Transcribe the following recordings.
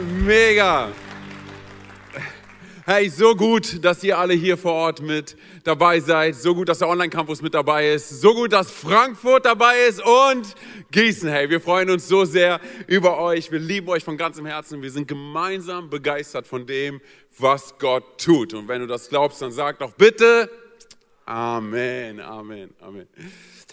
Mega. Hey, so gut, dass ihr alle hier vor Ort mit dabei seid. So gut, dass der Online-Campus mit dabei ist. So gut, dass Frankfurt dabei ist und Gießen. Hey, wir freuen uns so sehr über euch. Wir lieben euch von ganzem Herzen. Wir sind gemeinsam begeistert von dem, was Gott tut. Und wenn du das glaubst, dann sag doch bitte Amen, Amen, Amen.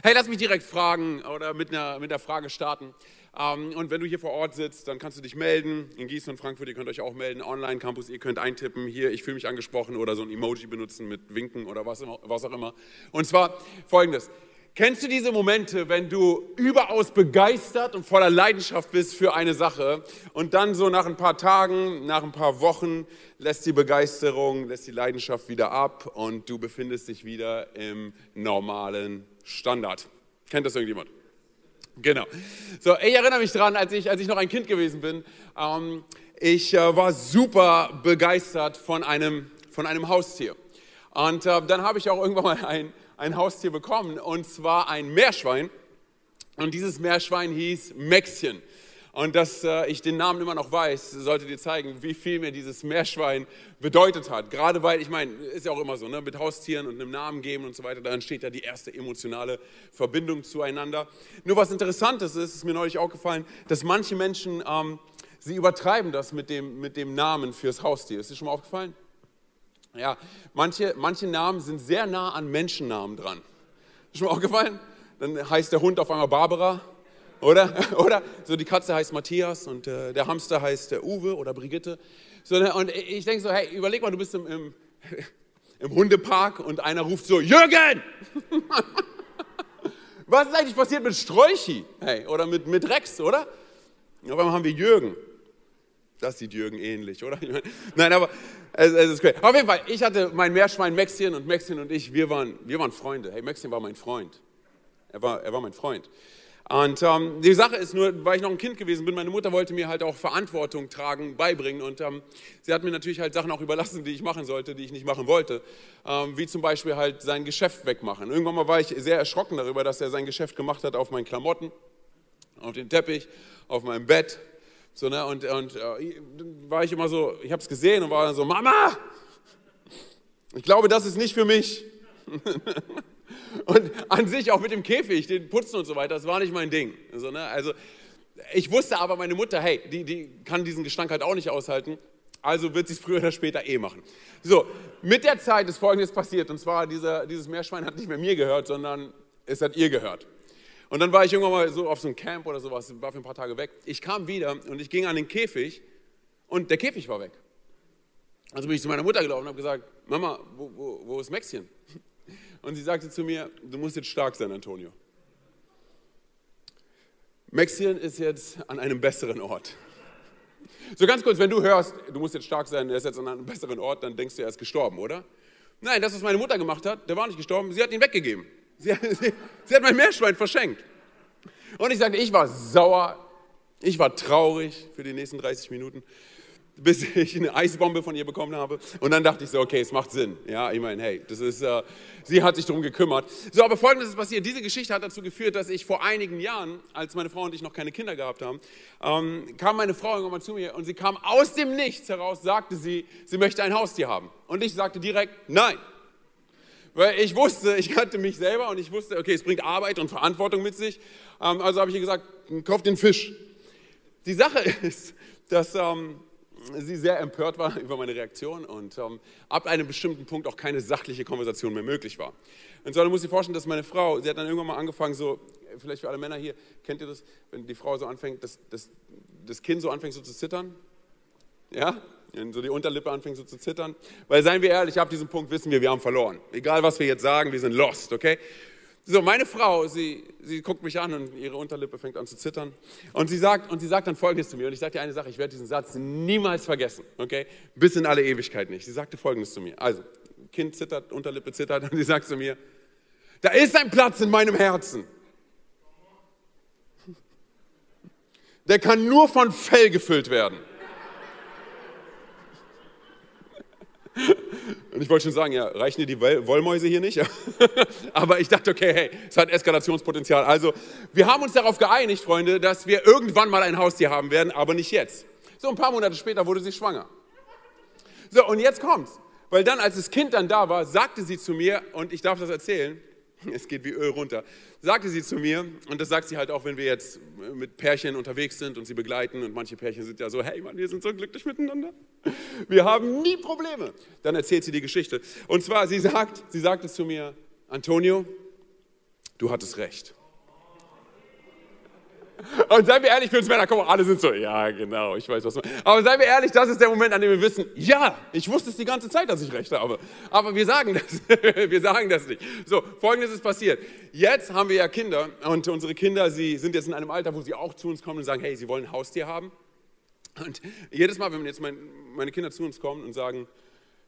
Hey, lass mich direkt fragen oder mit einer, mit einer Frage starten. Ähm, und wenn du hier vor Ort sitzt, dann kannst du dich melden. In Gießen und Frankfurt, ihr könnt euch auch melden. Online-Campus, ihr könnt eintippen, hier, ich fühle mich angesprochen oder so ein Emoji benutzen mit Winken oder was, auch immer. Und zwar folgendes. Kennst du diese Momente, wenn du überaus begeistert und voller Leidenschaft bist für eine Sache und dann so nach ein paar Tagen, nach ein paar Wochen lässt die Begeisterung, lässt die Leidenschaft wieder ab und du befindest dich wieder im normalen Standard? Kennt das irgendjemand? Genau. So, ich erinnere mich dran, als ich, als ich noch ein Kind gewesen bin. Ähm, ich äh, war super begeistert von einem, von einem Haustier. Und äh, dann habe ich auch irgendwann mal ein, ein Haustier bekommen, und zwar ein Meerschwein. Und dieses Meerschwein hieß Mäxchen. Und dass äh, ich den Namen immer noch weiß, sollte dir zeigen, wie viel mir dieses Meerschwein bedeutet hat. Gerade weil, ich meine, ist ja auch immer so, ne? mit Haustieren und einem Namen geben und so weiter, da entsteht ja die erste emotionale Verbindung zueinander. Nur was Interessantes ist, ist mir neulich auch gefallen, dass manche Menschen, ähm, sie übertreiben das mit dem, mit dem Namen fürs Haustier. Ist dir schon mal aufgefallen? Ja, manche, manche Namen sind sehr nah an Menschennamen dran. Ist schon mal aufgefallen? Dann heißt der Hund auf einmal Barbara oder? Oder? So die Katze heißt Matthias und äh, der Hamster heißt äh, Uwe oder Brigitte. So, ne, und ich denke so, hey, überleg mal, du bist im, im, im Hundepark und einer ruft so, Jürgen! Was ist eigentlich passiert mit Sträuchi? Hey, oder mit, mit Rex, oder? Auf einmal haben wir Jürgen. Das sieht Jürgen ähnlich, oder? Nein, aber es, es ist crazy. Auf jeden Fall, ich hatte mein Meerschwein Maxchen und Maxchen und ich, wir waren, wir waren Freunde. Hey, Maxchen war mein Freund. Er war, er war mein Freund. Und ähm, die Sache ist nur, weil ich noch ein Kind gewesen bin, meine Mutter wollte mir halt auch Verantwortung tragen, beibringen. Und ähm, sie hat mir natürlich halt Sachen auch überlassen, die ich machen sollte, die ich nicht machen wollte. Ähm, wie zum Beispiel halt sein Geschäft wegmachen. Irgendwann mal war ich sehr erschrocken darüber, dass er sein Geschäft gemacht hat auf meinen Klamotten, auf den Teppich, auf meinem Bett. So, ne? Und, und äh, war ich immer so, ich habe es gesehen und war dann so, Mama, ich glaube, das ist nicht für mich. Und an sich auch mit dem Käfig, den Putzen und so weiter, das war nicht mein Ding. Also, ne, also ich wusste aber, meine Mutter, hey, die, die kann diesen Gestank halt auch nicht aushalten. Also wird sie es früher oder später eh machen. So, mit der Zeit ist Folgendes passiert. Und zwar, dieser, dieses Meerschwein hat nicht mehr mir gehört, sondern es hat ihr gehört. Und dann war ich irgendwann mal so auf so einem Camp oder sowas, war für ein paar Tage weg. Ich kam wieder und ich ging an den Käfig und der Käfig war weg. Also bin ich zu meiner Mutter gelaufen und habe gesagt, Mama, wo, wo, wo ist Maxchen? Und sie sagte zu mir, du musst jetzt stark sein, Antonio. Maxien ist jetzt an einem besseren Ort. So ganz kurz, wenn du hörst, du musst jetzt stark sein, er ist jetzt an einem besseren Ort, dann denkst du, er ist gestorben, oder? Nein, das, was meine Mutter gemacht hat, der war nicht gestorben, sie hat ihn weggegeben. Sie, sie, sie hat mein Meerschwein verschenkt. Und ich sagte, ich war sauer, ich war traurig für die nächsten 30 Minuten bis ich eine Eisbombe von ihr bekommen habe. Und dann dachte ich so, okay, es macht Sinn. Ja, ich meine, hey, das ist, äh, sie hat sich darum gekümmert. So, aber Folgendes ist passiert. Diese Geschichte hat dazu geführt, dass ich vor einigen Jahren, als meine Frau und ich noch keine Kinder gehabt haben, ähm, kam meine Frau irgendwann mal zu mir und sie kam aus dem Nichts heraus, sagte sie, sie möchte ein Haustier haben. Und ich sagte direkt, nein. Weil ich wusste, ich kannte mich selber und ich wusste, okay, es bringt Arbeit und Verantwortung mit sich. Ähm, also habe ich ihr gesagt, kauf den Fisch. Die Sache ist, dass ähm, sie sehr empört war über meine Reaktion und ähm, ab einem bestimmten Punkt auch keine sachliche Konversation mehr möglich war. Und so, du musst dir vorstellen, dass meine Frau, sie hat dann irgendwann mal angefangen, so, vielleicht für alle Männer hier, kennt ihr das, wenn die Frau so anfängt, das, das, das Kind so anfängt so zu zittern? Ja? Wenn so die Unterlippe anfängt so zu zittern. Weil, seien wir ehrlich, ab diesem Punkt wissen wir, wir haben verloren. Egal, was wir jetzt sagen, wir sind lost, okay? So, meine Frau, sie, sie guckt mich an und ihre Unterlippe fängt an zu zittern. Und sie sagt, und sie sagt dann Folgendes zu mir. Und ich sage dir eine Sache, ich werde diesen Satz niemals vergessen, okay? Bis in alle Ewigkeit nicht. Sie sagte Folgendes zu mir. Also, Kind zittert, Unterlippe zittert und sie sagt zu mir, da ist ein Platz in meinem Herzen. Der kann nur von Fell gefüllt werden. Und ich wollte schon sagen, ja, reichen dir die Wollmäuse hier nicht? Aber ich dachte, okay, hey, es hat Eskalationspotenzial. Also, wir haben uns darauf geeinigt, Freunde, dass wir irgendwann mal ein Haustier haben werden, aber nicht jetzt. So, ein paar Monate später wurde sie schwanger. So, und jetzt kommt's. Weil dann, als das Kind dann da war, sagte sie zu mir, und ich darf das erzählen, es geht wie Öl runter, sagte sie zu mir, und das sagt sie halt auch, wenn wir jetzt mit Pärchen unterwegs sind und sie begleiten, und manche Pärchen sind ja so, hey Mann, wir sind so glücklich miteinander. Wir haben nie Probleme. Dann erzählt sie die Geschichte. Und zwar, sie sagt, sie sagte zu mir, Antonio, du hattest recht. Und seien wir ehrlich, für uns Männer, komm, alle sind so, ja, genau, ich weiß, was man. Aber seien wir ehrlich, das ist der Moment, an dem wir wissen, ja, ich wusste es die ganze Zeit, dass ich recht habe. Aber wir sagen das, wir sagen das nicht. So, folgendes ist passiert. Jetzt haben wir ja Kinder und unsere Kinder, sie sind jetzt in einem Alter, wo sie auch zu uns kommen und sagen, hey, sie wollen ein Haustier haben. Und jedes Mal, wenn jetzt meine Kinder zu uns kommen und sagen,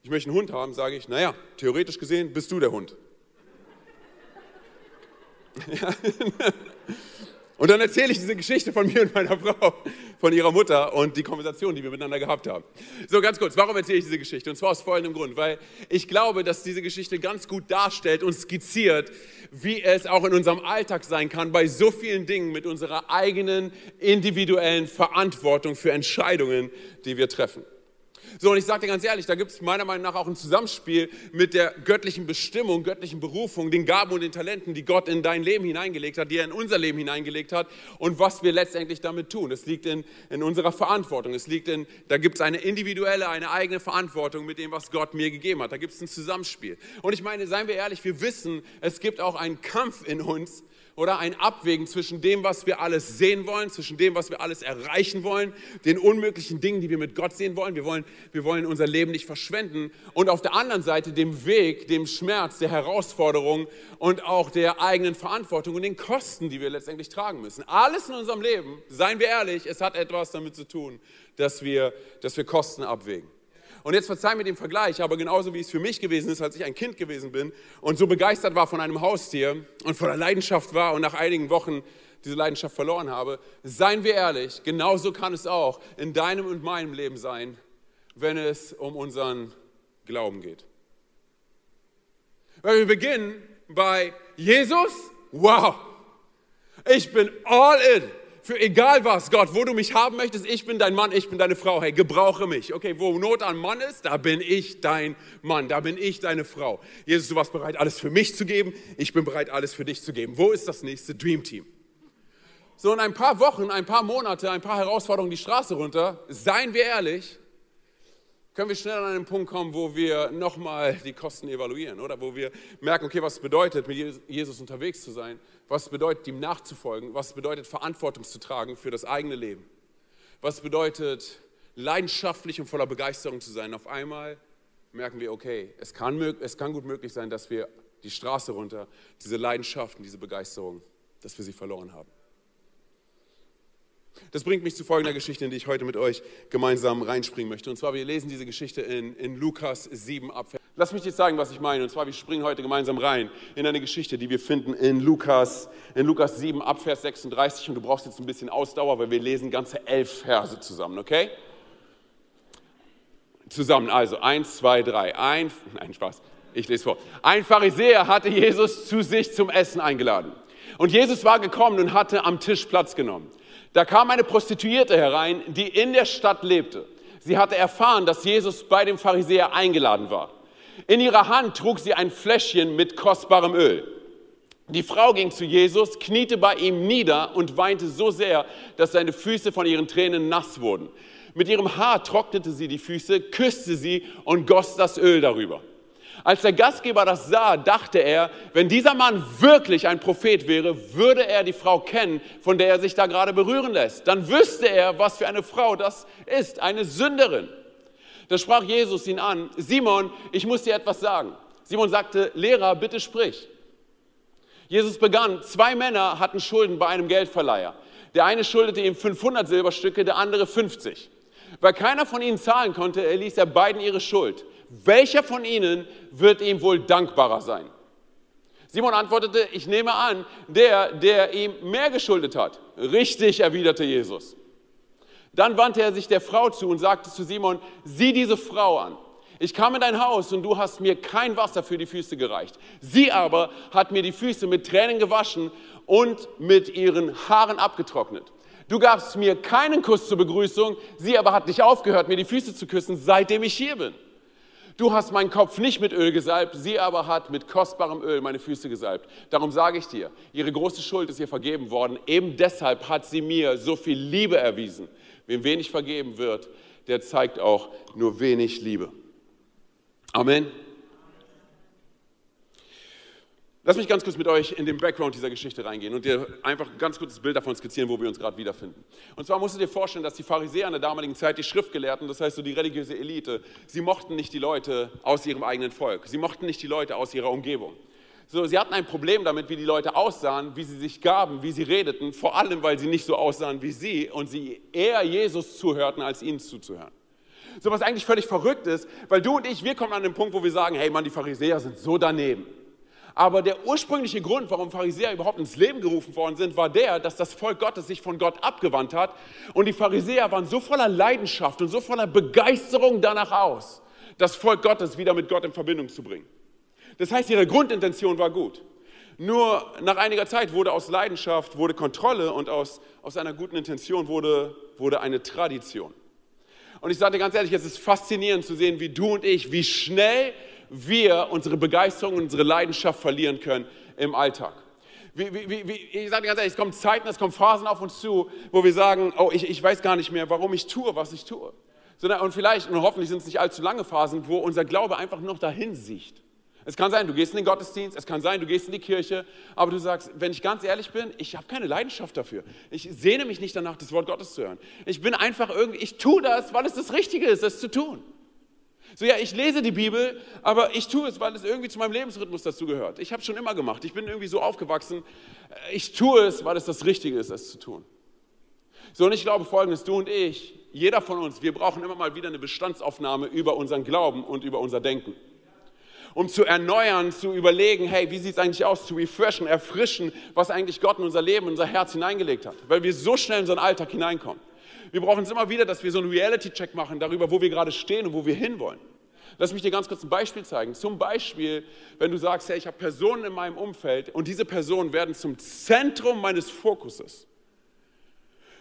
ich möchte einen Hund haben, sage ich, naja, theoretisch gesehen bist du der Hund. Ja. Und dann erzähle ich diese Geschichte von mir und meiner Frau, von ihrer Mutter und die Konversation, die wir miteinander gehabt haben. So, ganz kurz, warum erzähle ich diese Geschichte? Und zwar aus folgendem Grund, weil ich glaube, dass diese Geschichte ganz gut darstellt und skizziert, wie es auch in unserem Alltag sein kann, bei so vielen Dingen mit unserer eigenen individuellen Verantwortung für Entscheidungen, die wir treffen. So, und ich sage dir ganz ehrlich, da gibt es meiner Meinung nach auch ein Zusammenspiel mit der göttlichen Bestimmung, göttlichen Berufung, den Gaben und den Talenten, die Gott in dein Leben hineingelegt hat, die er in unser Leben hineingelegt hat und was wir letztendlich damit tun. Es liegt in, in unserer Verantwortung. Es liegt in, da gibt es eine individuelle, eine eigene Verantwortung mit dem, was Gott mir gegeben hat. Da gibt es ein Zusammenspiel. Und ich meine, seien wir ehrlich, wir wissen, es gibt auch einen Kampf in uns, oder ein Abwägen zwischen dem, was wir alles sehen wollen, zwischen dem, was wir alles erreichen wollen, den unmöglichen Dingen, die wir mit Gott sehen wollen. Wir wollen, wir wollen unser Leben nicht verschwenden. Und auf der anderen Seite dem Weg, dem Schmerz, der Herausforderung und auch der eigenen Verantwortung und den Kosten, die wir letztendlich tragen müssen. Alles in unserem Leben, seien wir ehrlich, es hat etwas damit zu tun, dass wir, dass wir Kosten abwägen. Und jetzt verzeih mir den Vergleich, aber genauso wie es für mich gewesen ist, als ich ein Kind gewesen bin und so begeistert war von einem Haustier und voller Leidenschaft war und nach einigen Wochen diese Leidenschaft verloren habe, seien wir ehrlich, genauso kann es auch in deinem und meinem Leben sein, wenn es um unseren Glauben geht. Weil wir beginnen bei Jesus, wow, ich bin all in für egal was, Gott, wo du mich haben möchtest, ich bin dein Mann, ich bin deine Frau, hey, gebrauche mich. Okay, wo Not an Mann ist, da bin ich dein Mann, da bin ich deine Frau. Jesus, du warst bereit, alles für mich zu geben, ich bin bereit, alles für dich zu geben. Wo ist das nächste Dream Team? So in ein paar Wochen, ein paar Monate, ein paar Herausforderungen die Straße runter, seien wir ehrlich, können wir schnell an einen Punkt kommen, wo wir nochmal die Kosten evaluieren, oder? Wo wir merken, okay, was bedeutet, mit Jesus unterwegs zu sein? Was bedeutet, ihm nachzufolgen? Was bedeutet, Verantwortung zu tragen für das eigene Leben? Was bedeutet, leidenschaftlich und voller Begeisterung zu sein? Auf einmal merken wir, okay, es kann, es kann gut möglich sein, dass wir die Straße runter, diese Leidenschaften, diese Begeisterung, dass wir sie verloren haben. Das bringt mich zu folgender Geschichte, in die ich heute mit euch gemeinsam reinspringen möchte. Und zwar, wir lesen diese Geschichte in, in Lukas 7 ab. Lass mich dir zeigen, was ich meine. Und zwar, wir springen heute gemeinsam rein in eine Geschichte, die wir finden in Lukas, in Lukas 7 ab Vers 36. Und du brauchst jetzt ein bisschen Ausdauer, weil wir lesen ganze elf Verse zusammen, okay? Zusammen, also eins, zwei, drei. Ein, nein, Spaß. Ich lese vor. Ein Pharisäer hatte Jesus zu sich zum Essen eingeladen. Und Jesus war gekommen und hatte am Tisch Platz genommen. Da kam eine Prostituierte herein, die in der Stadt lebte. Sie hatte erfahren, dass Jesus bei dem Pharisäer eingeladen war. In ihrer Hand trug sie ein Fläschchen mit kostbarem Öl. Die Frau ging zu Jesus, kniete bei ihm nieder und weinte so sehr, dass seine Füße von ihren Tränen nass wurden. Mit ihrem Haar trocknete sie die Füße, küsste sie und goss das Öl darüber. Als der Gastgeber das sah, dachte er, wenn dieser Mann wirklich ein Prophet wäre, würde er die Frau kennen, von der er sich da gerade berühren lässt. Dann wüsste er, was für eine Frau das ist, eine Sünderin. Da sprach Jesus ihn an, Simon, ich muss dir etwas sagen. Simon sagte, Lehrer, bitte sprich. Jesus begann, zwei Männer hatten Schulden bei einem Geldverleiher. Der eine schuldete ihm 500 Silberstücke, der andere 50. Weil keiner von ihnen zahlen konnte, erließ er beiden ihre Schuld welcher von ihnen wird ihm wohl dankbarer sein? Simon antwortete, ich nehme an, der, der ihm mehr geschuldet hat. Richtig, erwiderte Jesus. Dann wandte er sich der Frau zu und sagte zu Simon, sieh diese Frau an. Ich kam in dein Haus und du hast mir kein Wasser für die Füße gereicht. Sie aber hat mir die Füße mit Tränen gewaschen und mit ihren Haaren abgetrocknet. Du gabst mir keinen Kuss zur Begrüßung, sie aber hat nicht aufgehört, mir die Füße zu küssen, seitdem ich hier bin. Du hast meinen Kopf nicht mit Öl gesalbt, sie aber hat mit kostbarem Öl meine Füße gesalbt. Darum sage ich dir, ihre große Schuld ist ihr vergeben worden. Eben deshalb hat sie mir so viel Liebe erwiesen. Wem wenig vergeben wird, der zeigt auch nur wenig Liebe. Amen. Lass mich ganz kurz mit euch in den Background dieser Geschichte reingehen und dir einfach ein ganz kurzes Bild davon skizzieren, wo wir uns gerade wiederfinden. Und zwar musst du dir vorstellen, dass die Pharisäer in der damaligen Zeit, die Schriftgelehrten, das heißt so die religiöse Elite, sie mochten nicht die Leute aus ihrem eigenen Volk. Sie mochten nicht die Leute aus ihrer Umgebung. So, sie hatten ein Problem damit, wie die Leute aussahen, wie sie sich gaben, wie sie redeten, vor allem, weil sie nicht so aussahen wie sie und sie eher Jesus zuhörten, als ihnen zuzuhören. So was eigentlich völlig verrückt ist, weil du und ich, wir kommen an den Punkt, wo wir sagen, hey Mann, die Pharisäer sind so daneben. Aber der ursprüngliche Grund, warum Pharisäer überhaupt ins Leben gerufen worden sind, war der, dass das Volk Gottes sich von Gott abgewandt hat. Und die Pharisäer waren so voller Leidenschaft und so voller Begeisterung danach aus, das Volk Gottes wieder mit Gott in Verbindung zu bringen. Das heißt, ihre Grundintention war gut. Nur nach einiger Zeit wurde aus Leidenschaft wurde Kontrolle und aus, aus einer guten Intention wurde, wurde eine Tradition. Und ich sage dir ganz ehrlich, es ist faszinierend zu sehen, wie du und ich, wie schnell wir unsere Begeisterung, unsere Leidenschaft verlieren können im Alltag. Wie, wie, wie, ich sage ganz ehrlich, es kommen Zeiten, es kommen Phasen auf uns zu, wo wir sagen, oh, ich, ich weiß gar nicht mehr, warum ich tue, was ich tue. Sondern, und vielleicht, und hoffentlich sind es nicht allzu lange Phasen, wo unser Glaube einfach noch dahin sieht. Es kann sein, du gehst in den Gottesdienst, es kann sein, du gehst in die Kirche, aber du sagst, wenn ich ganz ehrlich bin, ich habe keine Leidenschaft dafür. Ich sehne mich nicht danach, das Wort Gottes zu hören. Ich bin einfach irgendwie, ich tue das, weil es das Richtige ist, es zu tun. So, ja, ich lese die Bibel, aber ich tue es, weil es irgendwie zu meinem Lebensrhythmus dazu gehört. Ich habe es schon immer gemacht. Ich bin irgendwie so aufgewachsen. Ich tue es, weil es das Richtige ist, es zu tun. So, und ich glaube folgendes, du und ich, jeder von uns, wir brauchen immer mal wieder eine Bestandsaufnahme über unseren Glauben und über unser Denken. Um zu erneuern, zu überlegen, hey, wie sieht es eigentlich aus, zu refreshen, erfrischen, was eigentlich Gott in unser Leben, in unser Herz hineingelegt hat. Weil wir so schnell in unseren Alltag hineinkommen. Wir brauchen es immer wieder, dass wir so einen Reality-Check machen darüber, wo wir gerade stehen und wo wir hinwollen. Lass mich dir ganz kurz ein Beispiel zeigen. Zum Beispiel, wenn du sagst, hey, ich habe Personen in meinem Umfeld und diese Personen werden zum Zentrum meines Fokuses.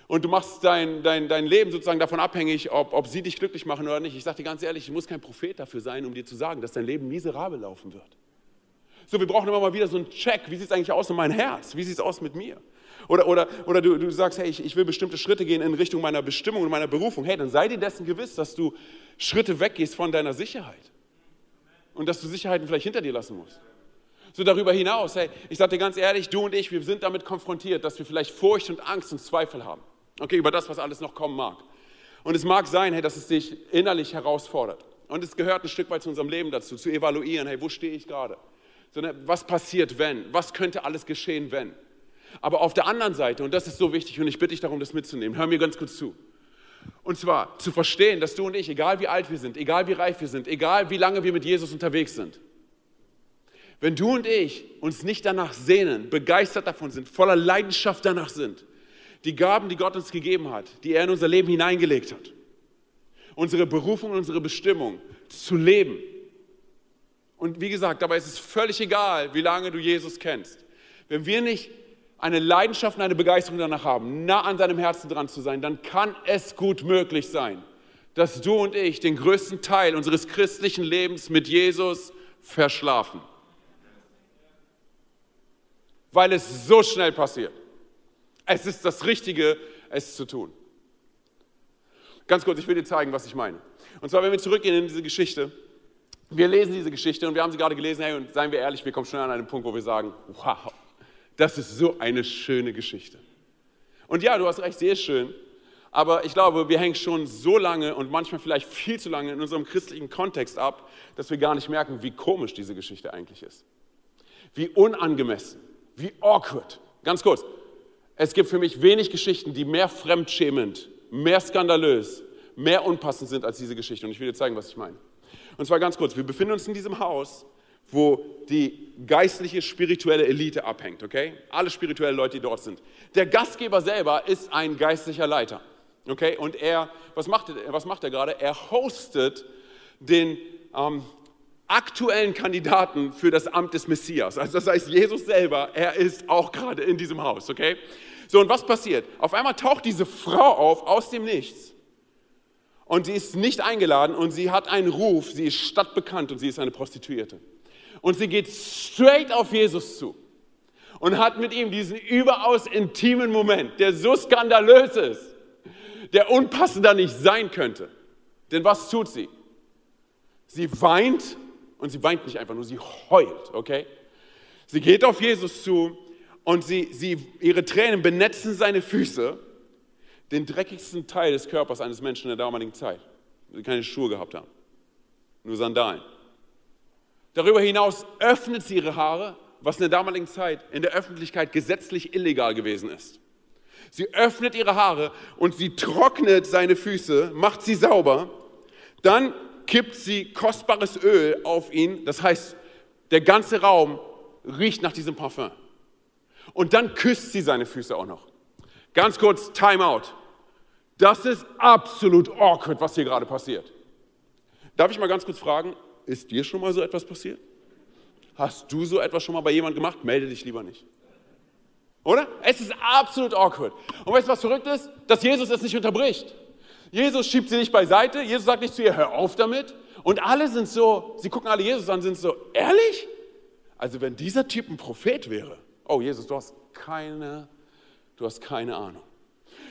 Und du machst dein, dein, dein Leben sozusagen davon abhängig, ob, ob sie dich glücklich machen oder nicht. Ich sage dir ganz ehrlich, ich muss kein Prophet dafür sein, um dir zu sagen, dass dein Leben miserabel laufen wird. So, wir brauchen immer mal wieder so einen Check. Wie sieht es eigentlich aus in meinem Herz? Wie sieht es aus mit mir? Oder, oder, oder du, du sagst, hey, ich, ich will bestimmte Schritte gehen in Richtung meiner Bestimmung und meiner Berufung. Hey, dann sei dir dessen gewiss, dass du Schritte weggehst von deiner Sicherheit. Und dass du Sicherheiten vielleicht hinter dir lassen musst. So darüber hinaus, hey, ich sage dir ganz ehrlich, du und ich, wir sind damit konfrontiert, dass wir vielleicht Furcht und Angst und Zweifel haben. Okay, über das, was alles noch kommen mag. Und es mag sein, hey, dass es dich innerlich herausfordert. Und es gehört ein Stück weit zu unserem Leben dazu, zu evaluieren, hey, wo stehe ich gerade? Sondern was passiert, wenn? Was könnte alles geschehen, wenn? Aber auf der anderen Seite, und das ist so wichtig, und ich bitte dich darum, das mitzunehmen, hör mir ganz kurz zu. Und zwar zu verstehen, dass du und ich, egal wie alt wir sind, egal wie reif wir sind, egal wie lange wir mit Jesus unterwegs sind, wenn du und ich uns nicht danach sehnen, begeistert davon sind, voller Leidenschaft danach sind, die Gaben, die Gott uns gegeben hat, die er in unser Leben hineingelegt hat, unsere Berufung, unsere Bestimmung zu leben. Und wie gesagt, dabei ist es völlig egal, wie lange du Jesus kennst. Wenn wir nicht eine Leidenschaft und eine Begeisterung danach haben, nah an seinem Herzen dran zu sein, dann kann es gut möglich sein, dass du und ich den größten Teil unseres christlichen Lebens mit Jesus verschlafen. Weil es so schnell passiert. Es ist das Richtige, es zu tun. Ganz kurz, ich will dir zeigen, was ich meine. Und zwar, wenn wir zurückgehen in diese Geschichte, wir lesen diese Geschichte und wir haben sie gerade gelesen, hey, und seien wir ehrlich, wir kommen schnell an einen Punkt, wo wir sagen, wow, das ist so eine schöne Geschichte. Und ja, du hast recht, sehr schön. Aber ich glaube, wir hängen schon so lange und manchmal vielleicht viel zu lange in unserem christlichen Kontext ab, dass wir gar nicht merken, wie komisch diese Geschichte eigentlich ist. Wie unangemessen, wie awkward. Ganz kurz, es gibt für mich wenig Geschichten, die mehr fremdschämend, mehr skandalös, mehr unpassend sind als diese Geschichte. Und ich will dir zeigen, was ich meine. Und zwar ganz kurz, wir befinden uns in diesem Haus wo die geistliche, spirituelle Elite abhängt, okay? Alle spirituellen Leute, die dort sind. Der Gastgeber selber ist ein geistlicher Leiter, okay? Und er, was macht er, was macht er gerade? Er hostet den ähm, aktuellen Kandidaten für das Amt des Messias. Also das heißt, Jesus selber, er ist auch gerade in diesem Haus, okay? So, und was passiert? Auf einmal taucht diese Frau auf aus dem Nichts. Und sie ist nicht eingeladen und sie hat einen Ruf, sie ist stadtbekannt und sie ist eine Prostituierte. Und sie geht straight auf Jesus zu und hat mit ihm diesen überaus intimen Moment, der so skandalös ist, der unpassender nicht sein könnte. Denn was tut sie? Sie weint und sie weint nicht einfach nur, sie heult, okay? Sie geht auf Jesus zu und sie, sie, ihre Tränen benetzen seine Füße, den dreckigsten Teil des Körpers eines Menschen in der damaligen Zeit, die keine Schuhe gehabt haben, nur Sandalen. Darüber hinaus öffnet sie ihre Haare, was in der damaligen Zeit in der Öffentlichkeit gesetzlich illegal gewesen ist. Sie öffnet ihre Haare und sie trocknet seine Füße, macht sie sauber. Dann kippt sie kostbares Öl auf ihn. Das heißt, der ganze Raum riecht nach diesem Parfum. Und dann küsst sie seine Füße auch noch. Ganz kurz, Time out. Das ist absolut awkward, was hier gerade passiert. Darf ich mal ganz kurz fragen, ist dir schon mal so etwas passiert? Hast du so etwas schon mal bei jemandem gemacht? Melde dich lieber nicht. Oder? Es ist absolut awkward. Und weißt du, was verrückt ist? Dass Jesus es nicht unterbricht. Jesus schiebt sie nicht beiseite. Jesus sagt nicht zu ihr, hör auf damit. Und alle sind so, sie gucken alle Jesus an, sind so, ehrlich? Also wenn dieser Typ ein Prophet wäre, oh Jesus, du hast keine, du hast keine Ahnung.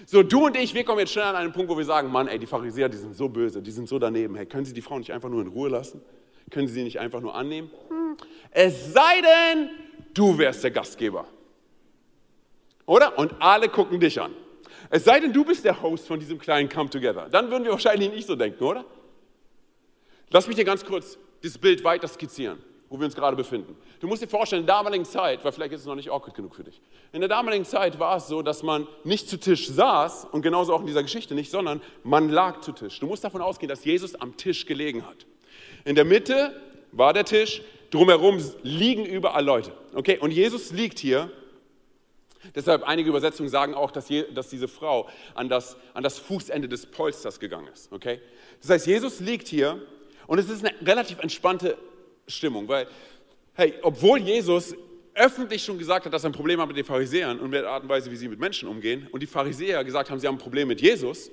So, du und ich, wir kommen jetzt schnell an einen Punkt, wo wir sagen, Mann, ey, die Pharisäer, die sind so böse, die sind so daneben. Hey, können Sie die Frau nicht einfach nur in Ruhe lassen? Können Sie sie nicht einfach nur annehmen? Hm. Es sei denn, du wärst der Gastgeber. Oder? Und alle gucken dich an. Es sei denn, du bist der Host von diesem kleinen Come Together. Dann würden wir wahrscheinlich nicht so denken, oder? Lass mich dir ganz kurz das Bild weiter skizzieren, wo wir uns gerade befinden. Du musst dir vorstellen, in der damaligen Zeit, weil vielleicht ist es noch nicht awkward genug für dich. In der damaligen Zeit war es so, dass man nicht zu Tisch saß und genauso auch in dieser Geschichte nicht, sondern man lag zu Tisch. Du musst davon ausgehen, dass Jesus am Tisch gelegen hat. In der Mitte war der Tisch, drumherum liegen überall Leute. Okay, und Jesus liegt hier Deshalb einige Übersetzungen sagen auch, dass, je, dass diese Frau an das, an das Fußende des Polsters gegangen ist. Okay? Das heißt, Jesus liegt hier und es ist eine relativ entspannte Stimmung, weil, hey, obwohl Jesus öffentlich schon gesagt hat, dass er ein Problem hat mit den Pharisäern und mit der Art und Weise, wie sie mit Menschen umgehen, und die Pharisäer gesagt haben, sie haben ein Problem mit Jesus,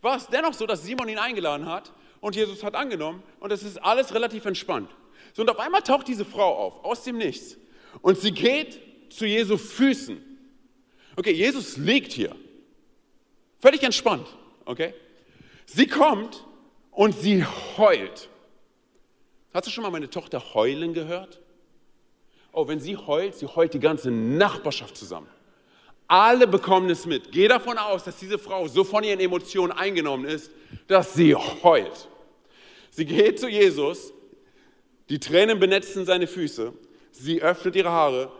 war es dennoch so, dass Simon ihn eingeladen hat und Jesus hat angenommen und es ist alles relativ entspannt. So, und auf einmal taucht diese Frau auf, aus dem Nichts, und sie geht zu Jesu Füßen Okay, Jesus liegt hier. Völlig entspannt. Okay? Sie kommt und sie heult. Hast du schon mal meine Tochter heulen gehört? Oh, wenn sie heult, sie heult die ganze Nachbarschaft zusammen. Alle bekommen es mit. Geh davon aus, dass diese Frau so von ihren Emotionen eingenommen ist, dass sie heult. Sie geht zu Jesus, die Tränen benetzen seine Füße, sie öffnet ihre Haare,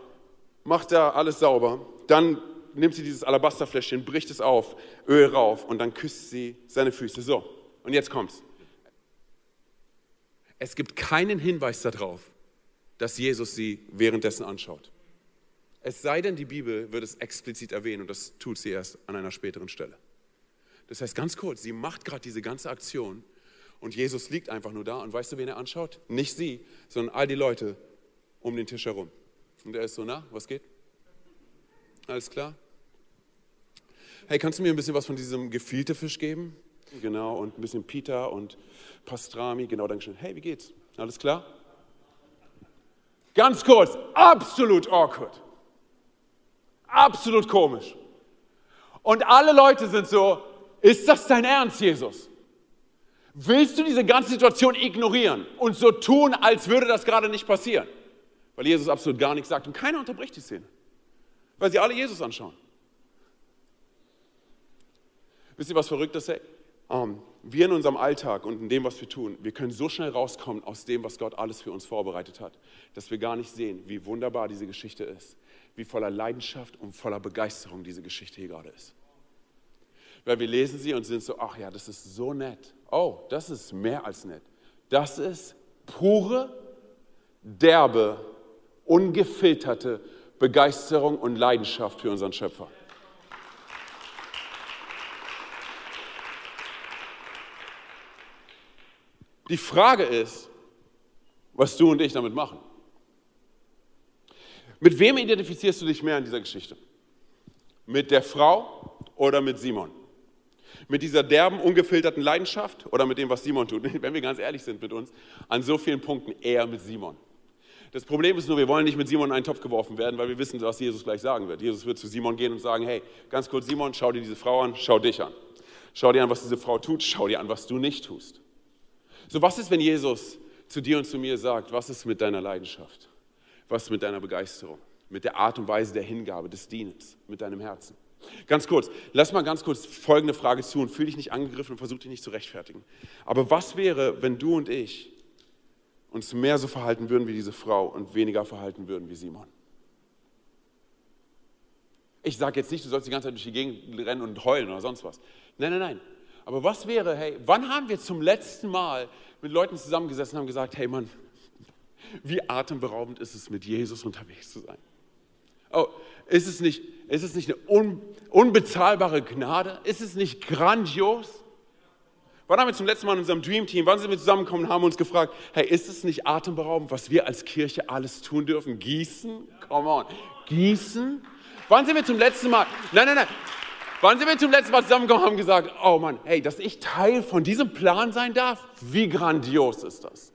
macht da alles sauber, dann nimmt sie dieses Alabasterfläschchen, bricht es auf, Öl rauf und dann küsst sie seine Füße. So, und jetzt kommt's. Es gibt keinen Hinweis darauf, dass Jesus sie währenddessen anschaut. Es sei denn, die Bibel wird es explizit erwähnen und das tut sie erst an einer späteren Stelle. Das heißt ganz kurz, sie macht gerade diese ganze Aktion und Jesus liegt einfach nur da und weißt du, wen er anschaut? Nicht sie, sondern all die Leute um den Tisch herum. Und er ist so, na, was geht? Alles klar? Hey, kannst du mir ein bisschen was von diesem gefilte Fisch geben? Genau, und ein bisschen Pita und Pastrami. Genau, danke schön. Hey, wie geht's? Alles klar? Ganz kurz, absolut awkward. Absolut komisch. Und alle Leute sind so, ist das dein Ernst, Jesus? Willst du diese ganze Situation ignorieren und so tun, als würde das gerade nicht passieren? Weil Jesus absolut gar nichts sagt und keiner unterbricht die Szene. Weil sie alle Jesus anschauen. Wisst ihr, was verrückt ist? Um, wir in unserem Alltag und in dem, was wir tun, wir können so schnell rauskommen aus dem, was Gott alles für uns vorbereitet hat, dass wir gar nicht sehen, wie wunderbar diese Geschichte ist, wie voller Leidenschaft und voller Begeisterung diese Geschichte hier gerade ist. Weil wir lesen sie und sind so, ach ja, das ist so nett. Oh, das ist mehr als nett. Das ist pure, derbe, ungefilterte Begeisterung und Leidenschaft für unseren Schöpfer. Die Frage ist, was du und ich damit machen. Mit wem identifizierst du dich mehr in dieser Geschichte? Mit der Frau oder mit Simon? Mit dieser derben, ungefilterten Leidenschaft oder mit dem, was Simon tut? Wenn wir ganz ehrlich sind mit uns, an so vielen Punkten eher mit Simon. Das Problem ist nur, wir wollen nicht mit Simon in einen Topf geworfen werden, weil wir wissen, was Jesus gleich sagen wird. Jesus wird zu Simon gehen und sagen, hey, ganz kurz Simon, schau dir diese Frau an, schau dich an. Schau dir an, was diese Frau tut, schau dir an, was du nicht tust. So, was ist, wenn Jesus zu dir und zu mir sagt, was ist mit deiner Leidenschaft? Was ist mit deiner Begeisterung? Mit der Art und Weise der Hingabe, des Dienens, mit deinem Herzen? Ganz kurz, lass mal ganz kurz folgende Frage zu und fühl dich nicht angegriffen und versuch dich nicht zu rechtfertigen. Aber was wäre, wenn du und ich uns mehr so verhalten würden wie diese Frau und weniger verhalten würden wie Simon? Ich sage jetzt nicht, du sollst die ganze Zeit durch die Gegend rennen und heulen oder sonst was. Nein, nein, nein. Aber was wäre, hey, wann haben wir zum letzten Mal mit Leuten zusammengesessen und haben gesagt, hey Mann, wie atemberaubend ist es, mit Jesus unterwegs zu sein? Oh, ist es nicht, ist es nicht eine un, unbezahlbare Gnade? Ist es nicht grandios? Wann haben wir zum letzten Mal in unserem Dream Team, wann sind wir zusammengekommen und haben uns gefragt, hey, ist es nicht atemberaubend, was wir als Kirche alles tun dürfen? Gießen? Come on. Gießen? Wann sind wir zum letzten Mal, nein, nein, nein, wann sind wir zum letzten Mal zusammengekommen und haben gesagt, oh Mann, hey, dass ich Teil von diesem Plan sein darf? Wie grandios ist das?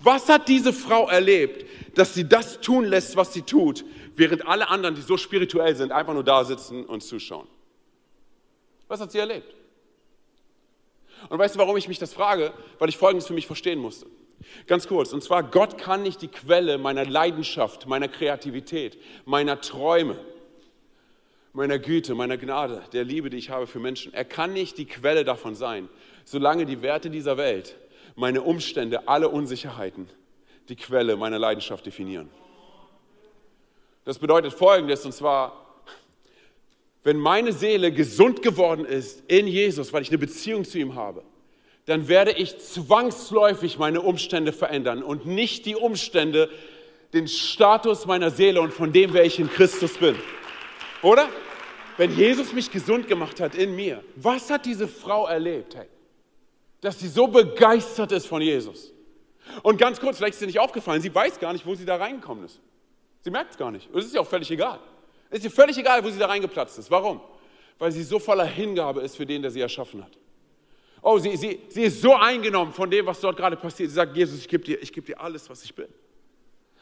Was hat diese Frau erlebt, dass sie das tun lässt, was sie tut, während alle anderen, die so spirituell sind, einfach nur da sitzen und zuschauen? Was hat sie erlebt? Und weißt du, warum ich mich das frage? Weil ich Folgendes für mich verstehen musste. Ganz kurz, und zwar, Gott kann nicht die Quelle meiner Leidenschaft, meiner Kreativität, meiner Träume, meiner Güte, meiner Gnade, der Liebe, die ich habe für Menschen. Er kann nicht die Quelle davon sein, solange die Werte dieser Welt, meine Umstände, alle Unsicherheiten die Quelle meiner Leidenschaft definieren. Das bedeutet Folgendes, und zwar, wenn meine Seele gesund geworden ist in Jesus, weil ich eine Beziehung zu ihm habe, dann werde ich zwangsläufig meine Umstände verändern und nicht die Umstände, den Status meiner Seele und von dem, wer ich in Christus bin. Oder? Wenn Jesus mich gesund gemacht hat in mir, was hat diese Frau erlebt, hey? Dass sie so begeistert ist von Jesus. Und ganz kurz, vielleicht ist sie nicht aufgefallen, sie weiß gar nicht, wo sie da reingekommen ist. Sie merkt es gar nicht. Und es ist ihr auch völlig egal. Es ist ihr völlig egal, wo sie da reingeplatzt ist. Warum? Weil sie so voller Hingabe ist für den, der sie erschaffen hat. Oh, sie, sie, sie ist so eingenommen von dem, was dort gerade passiert. Sie sagt, Jesus, ich gebe dir, geb dir alles, was ich bin.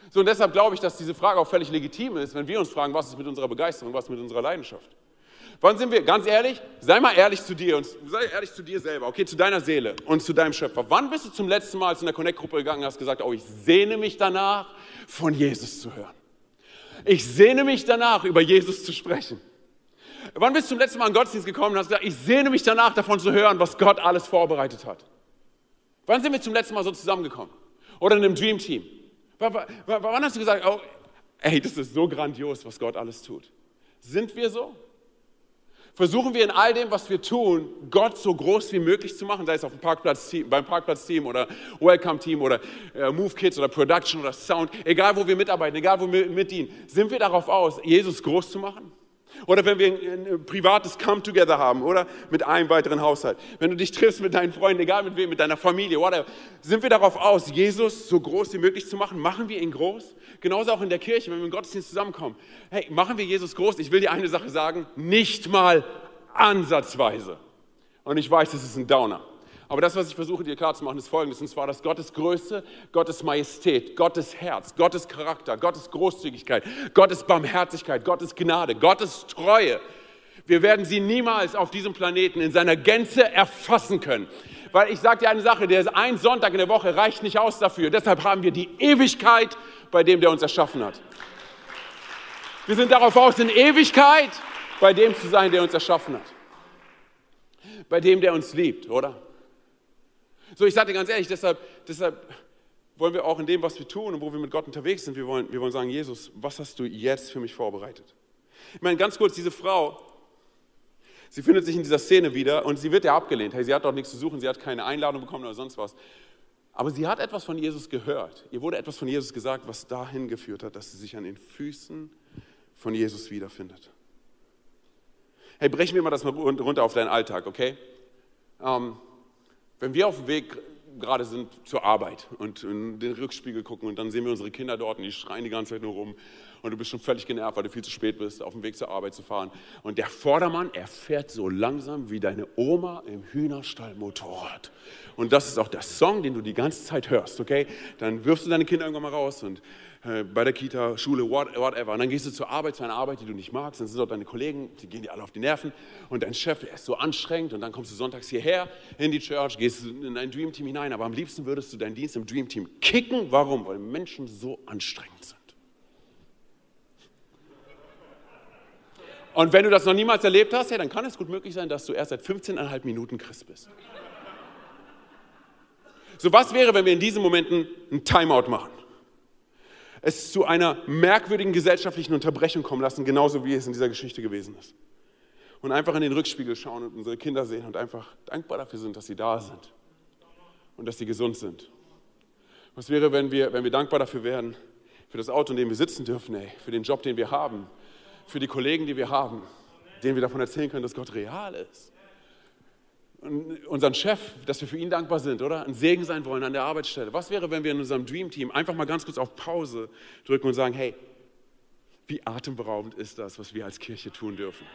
So, und deshalb glaube ich, dass diese Frage auch völlig legitim ist, wenn wir uns fragen, was ist mit unserer Begeisterung, was ist mit unserer Leidenschaft. Wann sind wir, ganz ehrlich, sei mal ehrlich zu dir und sei ehrlich zu dir selber, okay, zu deiner Seele und zu deinem Schöpfer. Wann bist du zum letzten Mal zu einer Connect-Gruppe gegangen und hast gesagt, oh, ich sehne mich danach, von Jesus zu hören? Ich sehne mich danach, über Jesus zu sprechen. Wann bist du zum letzten Mal in den Gottesdienst gekommen und hast gesagt, ich sehne mich danach, davon zu hören, was Gott alles vorbereitet hat? Wann sind wir zum letzten Mal so zusammengekommen? Oder in einem Dream Team? Wann hast du gesagt, oh, ey, das ist so grandios, was Gott alles tut? Sind wir so? Versuchen wir in all dem, was wir tun, Gott so groß wie möglich zu machen, sei es auf dem Parkplatz, beim Parkplatzteam oder Welcome-Team oder äh, Move Kids oder Production oder Sound, egal wo wir mitarbeiten, egal wo wir mitdienen, sind wir darauf aus, Jesus groß zu machen? Oder wenn wir ein, privates Come-Together haben oder mit einem weiteren Haushalt. Wenn du dich triffst mit deinen Freunden, egal mit wem, mit deiner Familie, whatever, sind wir darauf aus, Jesus so groß wie möglich zu machen? Machen wir ihn groß? Genauso auch in der Kirche, wenn wir im Gottesdienst zusammenkommen. Hey, machen wir Jesus groß? Ich will dir eine Sache sagen, nicht mal ansatzweise. Und ich weiß, das ist ein Downer. Aber das, was ich versuche dir klarzumachen, ist folgendes, und zwar, dass Gottes Größe, Gottes Majestät, Gottes Herz, Gottes Charakter, Gottes Großzügigkeit, Gottes Barmherzigkeit, Gottes Gnade, Gottes Treue, wir werden sie niemals auf diesem Planeten in seiner Gänze erfassen können. Weil ich sage dir eine Sache, der ein Sonntag in der Woche reicht nicht aus dafür. Deshalb haben wir die Ewigkeit bei dem, der uns erschaffen hat. Wir sind darauf aus, in Ewigkeit bei dem zu sein, der uns erschaffen hat. Bei dem, der uns liebt, oder? So, ich sage dir ganz ehrlich, deshalb, deshalb wollen wir auch in dem, was wir tun und wo wir mit Gott unterwegs sind, wir wollen, wir wollen sagen, Jesus, was hast du jetzt für mich vorbereitet? Ich meine, ganz kurz, diese Frau, sie findet sich in dieser Szene wieder und sie wird ja abgelehnt. Hey, sie hat dort nichts zu suchen, sie hat keine Einladung bekommen oder sonst was. Aber sie hat etwas von Jesus gehört. Ihr wurde etwas von Jesus gesagt, was dahin geführt hat, dass sie sich an den Füßen von Jesus wiederfindet. Hey, brechen wir mal das mal runter auf deinen Alltag, okay? Ähm, wenn wir auf dem Weg gerade sind zur Arbeit und in den Rückspiegel gucken und dann sehen wir unsere Kinder dort und die schreien die ganze Zeit nur rum und du bist schon völlig genervt, weil du viel zu spät bist, auf dem Weg zur Arbeit zu fahren. Und der Vordermann, er fährt so langsam wie deine Oma im Hühnerstall Motorrad. Und das ist auch der Song, den du die ganze Zeit hörst, okay? Dann wirfst du deine Kinder irgendwann mal raus und äh, bei der Kita, Schule, whatever. Und dann gehst du zur Arbeit, zu einer Arbeit, die du nicht magst. Dann sind dort deine Kollegen, die gehen dir alle auf die Nerven. Und dein Chef, der ist so anstrengend. Und dann kommst du sonntags hierher in die Church, gehst in dein Dream Team hinein. Aber am liebsten würdest du deinen Dienst im Dream Team kicken. Warum? Weil Menschen so anstrengend sind. Und wenn du das noch niemals erlebt hast, ja, dann kann es gut möglich sein, dass du erst seit 15,5 Minuten Christ bist. So, was wäre, wenn wir in diesen Momenten ein Timeout machen? Es zu einer merkwürdigen gesellschaftlichen Unterbrechung kommen lassen, genauso wie es in dieser Geschichte gewesen ist. Und einfach in den Rückspiegel schauen und unsere Kinder sehen und einfach dankbar dafür sind, dass sie da sind und dass sie gesund sind. Was wäre, wenn wir, wenn wir dankbar dafür wären, für das Auto, in dem wir sitzen dürfen, ey, für den Job, den wir haben, für die Kollegen, die wir haben, denen wir davon erzählen können, dass Gott real ist. Unseren Chef, dass wir für ihn dankbar sind, oder? Ein Segen sein wollen an der Arbeitsstelle. Was wäre, wenn wir in unserem Dream Team einfach mal ganz kurz auf Pause drücken und sagen, hey, wie atemberaubend ist das, was wir als Kirche tun dürfen?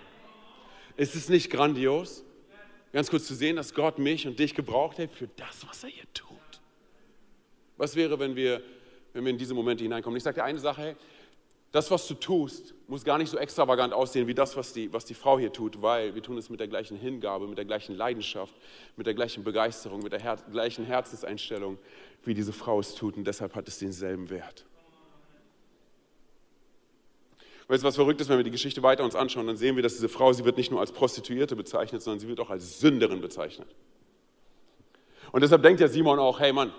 Ist es nicht grandios? Ganz kurz zu sehen, dass Gott mich und dich gebraucht hat für das, was er hier tut. Was wäre, wenn wir, wenn wir in diese Momente hineinkommen? Ich sage dir eine Sache, hey, das, was du tust, muss gar nicht so extravagant aussehen wie das, was die, was die Frau hier tut, weil wir tun es mit der gleichen Hingabe, mit der gleichen Leidenschaft, mit der gleichen Begeisterung, mit der Her gleichen Herzenseinstellung, wie diese Frau es tut. Und deshalb hat es denselben Wert. Weißt du, was verrückt ist, wenn wir die Geschichte weiter uns anschauen, dann sehen wir, dass diese Frau, sie wird nicht nur als Prostituierte bezeichnet, sondern sie wird auch als Sünderin bezeichnet. Und deshalb denkt ja Simon auch, hey Mann,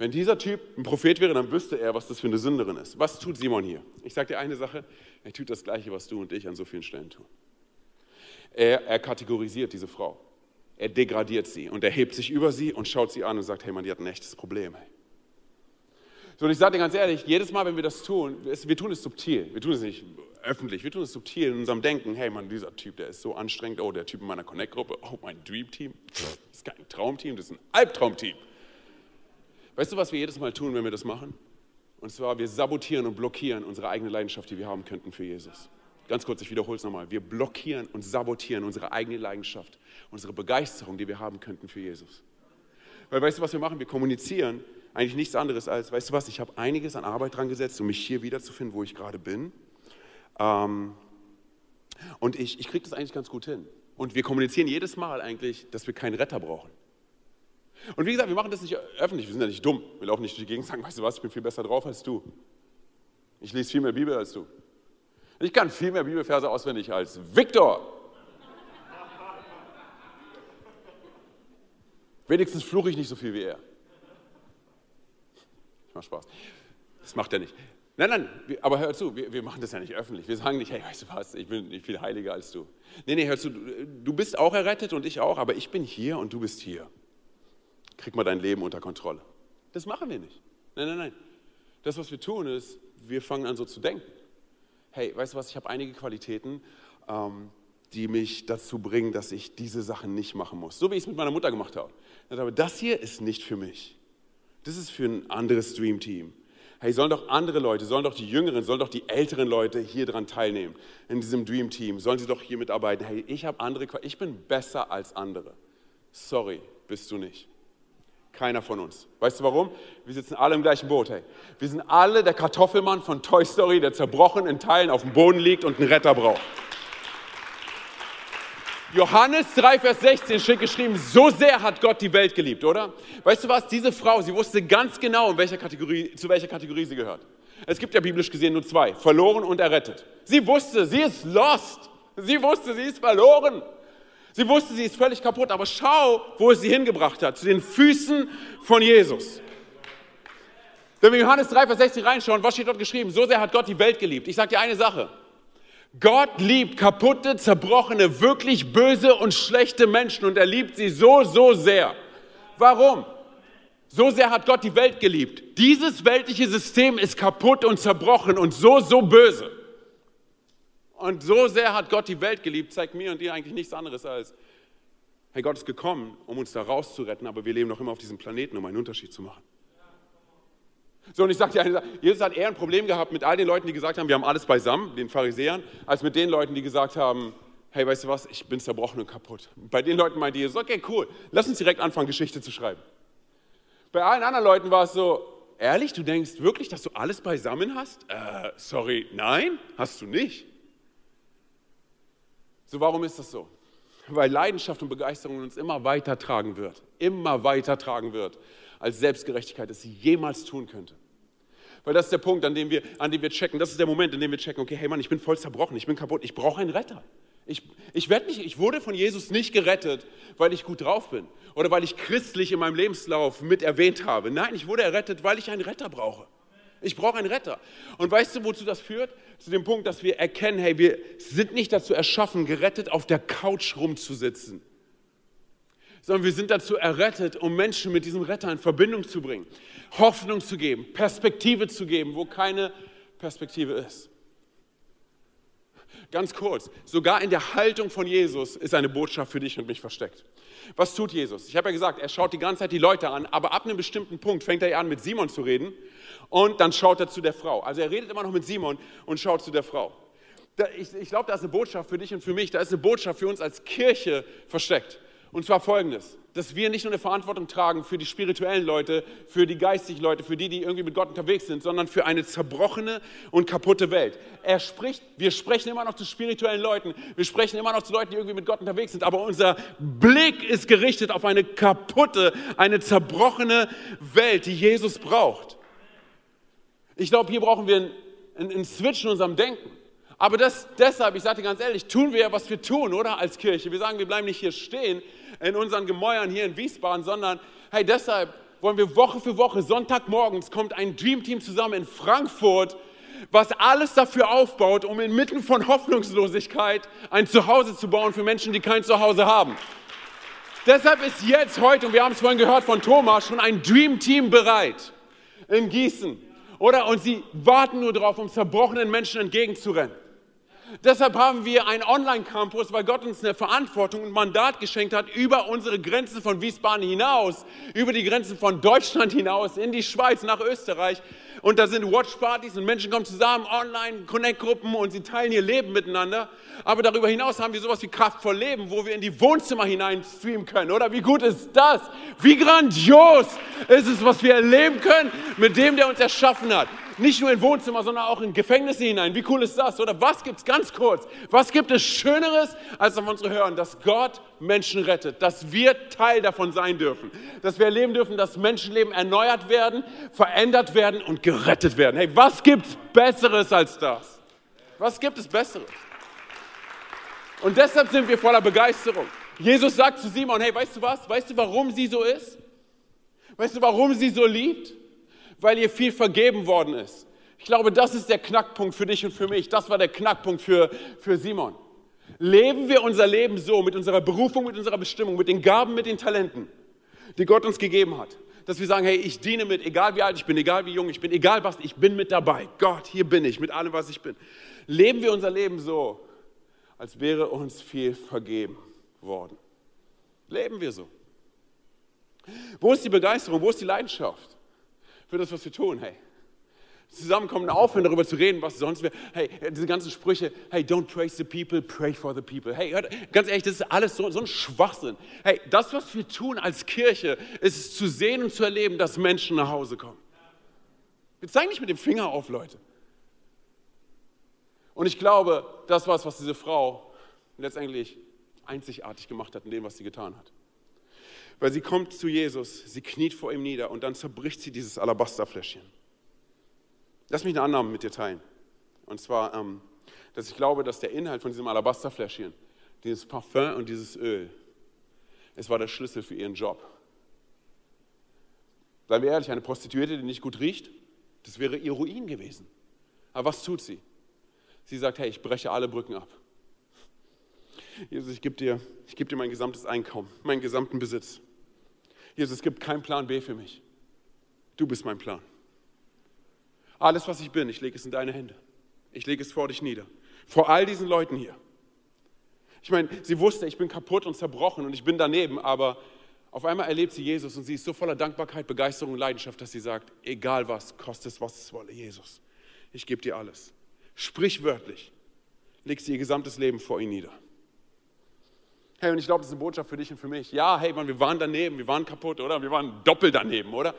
wenn dieser Typ ein Prophet wäre, dann wüsste er, was das für eine Sünderin ist. Was tut Simon hier? Ich sage dir eine Sache, er tut das Gleiche, was du und ich an so vielen Stellen tun. Er, er kategorisiert diese Frau. Er degradiert sie und er hebt sich über sie und schaut sie an und sagt, hey Mann, die hat ein echtes Problem. So, und ich sage dir ganz ehrlich, jedes Mal, wenn wir das tun, wir tun es subtil. Wir tun es nicht öffentlich, wir tun es subtil in unserem Denken. Hey Mann, dieser Typ, der ist so anstrengend. Oh, der Typ in meiner Connect-Gruppe. Oh, mein Dream-Team. Das ist kein Traumteam, das ist ein Albtraumteam. Weißt du, was wir jedes Mal tun, wenn wir das machen? Und zwar, wir sabotieren und blockieren unsere eigene Leidenschaft, die wir haben könnten für Jesus. Ganz kurz, ich wiederhole es nochmal. Wir blockieren und sabotieren unsere eigene Leidenschaft, unsere Begeisterung, die wir haben könnten für Jesus. Weil weißt du, was wir machen? Wir kommunizieren eigentlich nichts anderes als, weißt du was, ich habe einiges an Arbeit dran gesetzt, um mich hier wiederzufinden, wo ich gerade bin. Ähm, und ich, ich kriege das eigentlich ganz gut hin. Und wir kommunizieren jedes Mal eigentlich, dass wir keinen Retter brauchen. Und wie gesagt, wir machen das nicht öffentlich, wir sind ja nicht dumm. Wir laufen nicht durch die Gegend und sagen, weißt du was, ich bin viel besser drauf als du. Ich lese viel mehr Bibel als du. Ich kann viel mehr Bibelverse auswendig als Viktor. Wenigstens fluche ich nicht so viel wie er. Das macht Spaß. Das macht er nicht. Nein, nein, aber hör zu, wir, wir, machen das ja nicht öffentlich. Wir sagen nicht, hey, weißt du was, ich bin nicht viel heiliger als du. Nee, nee, hör zu, du bist auch errettet und ich auch, aber ich bin hier und du bist hier krieg mal dein Leben unter Kontrolle. Das machen wir nicht. Nein, nein, nein. Das, was wir tun, ist, wir fangen an so zu denken. Hey, weißt du was, ich habe einige Qualitäten, ähm, die mich dazu bringen, dass ich diese Sachen nicht machen muss. So wie ich es mit meiner Mutter gemacht habe. Aber das hier ist nicht für mich. Das ist für ein anderes Dream-Team. Hey, sollen doch andere Leute, sollen doch die Jüngeren, sollen doch die älteren Leute hier dran teilnehmen, in diesem Dream-Team. Sollen sie doch hier mitarbeiten. Hey, ich habe andere, ich bin besser als andere. Sorry, bist du nicht. Keiner von uns. Weißt du warum? Wir sitzen alle im gleichen Boot. Hey. Wir sind alle der Kartoffelmann von Toy Story, der zerbrochen in Teilen auf dem Boden liegt und einen Retter braucht. Johannes 3, Vers 16 steht geschrieben, so sehr hat Gott die Welt geliebt, oder? Weißt du was? Diese Frau, sie wusste ganz genau, welcher zu welcher Kategorie sie gehört. Es gibt ja biblisch gesehen nur zwei, verloren und errettet. Sie wusste, sie ist lost. Sie wusste, sie ist verloren. Sie wusste, sie ist völlig kaputt, aber schau, wo es sie hingebracht hat, zu den Füßen von Jesus. Wenn wir Johannes 3, Vers 60 reinschauen, was steht dort geschrieben? So sehr hat Gott die Welt geliebt. Ich sage dir eine Sache. Gott liebt kaputte, zerbrochene, wirklich böse und schlechte Menschen und er liebt sie so, so sehr. Warum? So sehr hat Gott die Welt geliebt. Dieses weltliche System ist kaputt und zerbrochen und so, so böse. Und so sehr hat Gott die Welt geliebt, zeigt mir und dir eigentlich nichts anderes als, Hey, Gott ist gekommen, um uns da rauszuretten, aber wir leben noch immer auf diesem Planeten, um einen Unterschied zu machen. So, und ich sage dir, Jesus hat eher ein Problem gehabt mit all den Leuten, die gesagt haben, wir haben alles beisammen, den Pharisäern, als mit den Leuten, die gesagt haben, hey, weißt du was, ich bin zerbrochen und kaputt. Bei den Leuten meinte Jesus, okay, cool, lass uns direkt anfangen, Geschichte zu schreiben. Bei allen anderen Leuten war es so, ehrlich, du denkst wirklich, dass du alles beisammen hast? Äh, sorry, nein, hast du nicht. So, warum ist das so? Weil Leidenschaft und Begeisterung uns immer weiter tragen wird, immer weiter tragen wird, als Selbstgerechtigkeit es jemals tun könnte. Weil das ist der Punkt, an dem, wir, an dem wir checken, das ist der Moment, in dem wir checken, okay, hey Mann, ich bin voll zerbrochen, ich bin kaputt, ich brauche einen Retter. Ich, ich, nicht, ich wurde von Jesus nicht gerettet, weil ich gut drauf bin oder weil ich christlich in meinem Lebenslauf mit erwähnt habe. Nein, ich wurde errettet, weil ich einen Retter brauche. Ich brauche einen Retter. Und weißt du, wozu das führt? Zu dem Punkt, dass wir erkennen, hey, wir sind nicht dazu erschaffen, gerettet auf der Couch rumzusitzen sondern wir sind dazu errettet, um Menschen mit diesem Retter in Verbindung zu bringen, Hoffnung zu geben, Perspektive zu geben, wo keine Perspektive ist. Ganz kurz, sogar in der Haltung von Jesus ist eine Botschaft für dich und mich versteckt. Was tut Jesus? Ich habe ja gesagt, er schaut die ganze Zeit die Leute an, aber ab einem bestimmten Punkt fängt er an, mit Simon zu reden und dann schaut er zu der Frau. Also er redet immer noch mit Simon und schaut zu der Frau. Ich, ich glaube, da ist eine Botschaft für dich und für mich, da ist eine Botschaft für uns als Kirche versteckt. Und zwar folgendes, dass wir nicht nur eine Verantwortung tragen für die spirituellen Leute, für die geistigen Leute, für die, die irgendwie mit Gott unterwegs sind, sondern für eine zerbrochene und kaputte Welt. Er spricht, wir sprechen immer noch zu spirituellen Leuten, wir sprechen immer noch zu Leuten, die irgendwie mit Gott unterwegs sind, aber unser Blick ist gerichtet auf eine kaputte, eine zerbrochene Welt, die Jesus braucht. Ich glaube, hier brauchen wir einen, einen Switch in unserem Denken. Aber das, deshalb, ich sage dir ganz ehrlich, tun wir ja, was wir tun, oder? Als Kirche. Wir sagen, wir bleiben nicht hier stehen in unseren Gemäuern hier in Wiesbaden, sondern, hey, deshalb wollen wir Woche für Woche, Sonntagmorgens kommt ein Dream Team zusammen in Frankfurt, was alles dafür aufbaut, um inmitten von Hoffnungslosigkeit ein Zuhause zu bauen für Menschen, die kein Zuhause haben. Deshalb ist jetzt heute, und wir haben es vorhin gehört von Thomas, schon ein Dream Team bereit in Gießen. Oder? Und sie warten nur darauf, um zerbrochenen Menschen entgegenzurennen. Deshalb haben wir einen Online-Campus, weil Gott uns eine Verantwortung und Mandat geschenkt hat, über unsere Grenzen von Wiesbaden hinaus, über die Grenzen von Deutschland hinaus, in die Schweiz, nach Österreich. Und da sind Watchpartys und Menschen kommen zusammen, online, Connect-Gruppen und sie teilen ihr Leben miteinander. Aber darüber hinaus haben wir sowas wie kraftvoll Leben, wo wir in die Wohnzimmer hinein streamen können, oder? Wie gut ist das? Wie grandios ist es, was wir erleben können mit dem, der uns erschaffen hat. Nicht nur in Wohnzimmer, sondern auch in Gefängnisse hinein. Wie cool ist das? Oder was gibt es ganz kurz? Was gibt es Schöneres, als auf unsere Hören, dass Gott Menschen rettet, dass wir Teil davon sein dürfen, dass wir erleben dürfen, dass Menschenleben erneuert werden, verändert werden und gerettet werden. Hey, was gibt es Besseres als das? Was gibt es Besseres? Und deshalb sind wir voller Begeisterung. Jesus sagt zu Simon, hey, weißt du was? Weißt du, warum sie so ist? Weißt du, warum sie so liebt? Weil ihr viel vergeben worden ist. Ich glaube, das ist der Knackpunkt für dich und für mich. Das war der Knackpunkt für, für Simon. Leben wir unser Leben so, mit unserer Berufung, mit unserer Bestimmung, mit den Gaben, mit den Talenten, die Gott uns gegeben hat, dass wir sagen, hey, ich diene mit, egal wie alt ich bin, egal wie jung ich bin, egal was, ich bin mit dabei. Gott, hier bin ich, mit allem, was ich bin. Leben wir unser Leben so, als wäre uns viel vergeben worden. Leben wir so. Wo ist die Begeisterung? Wo ist die Leidenschaft? Für das, was wir tun. Hey, zusammenkommen, aufhören darüber zu reden, was sonst wäre. Hey, diese ganzen Sprüche, hey, don't praise the people, pray for the people. Hey, hört, ganz ehrlich, das ist alles so, so ein Schwachsinn. Hey, das, was wir tun als Kirche, ist es zu sehen und zu erleben, dass Menschen nach Hause kommen. Wir zeigen nicht mit dem Finger auf, Leute. Und ich glaube, das war es, was diese Frau letztendlich einzigartig gemacht hat in dem, was sie getan hat. Weil sie kommt zu Jesus, sie kniet vor ihm nieder und dann zerbricht sie dieses Alabasterfläschchen. Lass mich eine Annahme mit dir teilen. Und zwar, ähm, dass ich glaube, dass der Inhalt von diesem Alabasterfläschchen, dieses Parfum und dieses Öl, es war der Schlüssel für ihren Job. Seien wir ehrlich, eine Prostituierte, die nicht gut riecht, das wäre ihr Ruin gewesen. Aber was tut sie? Sie sagt, hey, ich breche alle Brücken ab. Jesus, ich gebe dir, geb dir mein gesamtes Einkommen, meinen gesamten Besitz. Jesus, es gibt keinen Plan B für mich. Du bist mein Plan. Alles, was ich bin, ich lege es in deine Hände. Ich lege es vor dich nieder. Vor all diesen Leuten hier. Ich meine, sie wusste, ich bin kaputt und zerbrochen und ich bin daneben, aber auf einmal erlebt sie Jesus und sie ist so voller Dankbarkeit, Begeisterung und Leidenschaft, dass sie sagt, egal was, kostet es, was es wolle, Jesus, ich gebe dir alles. Sprichwörtlich legt sie ihr gesamtes Leben vor ihn nieder. Hey, und ich glaube, das ist eine Botschaft für dich und für mich. Ja, hey, man, wir waren daneben, wir waren kaputt, oder? Wir waren doppelt daneben, oder?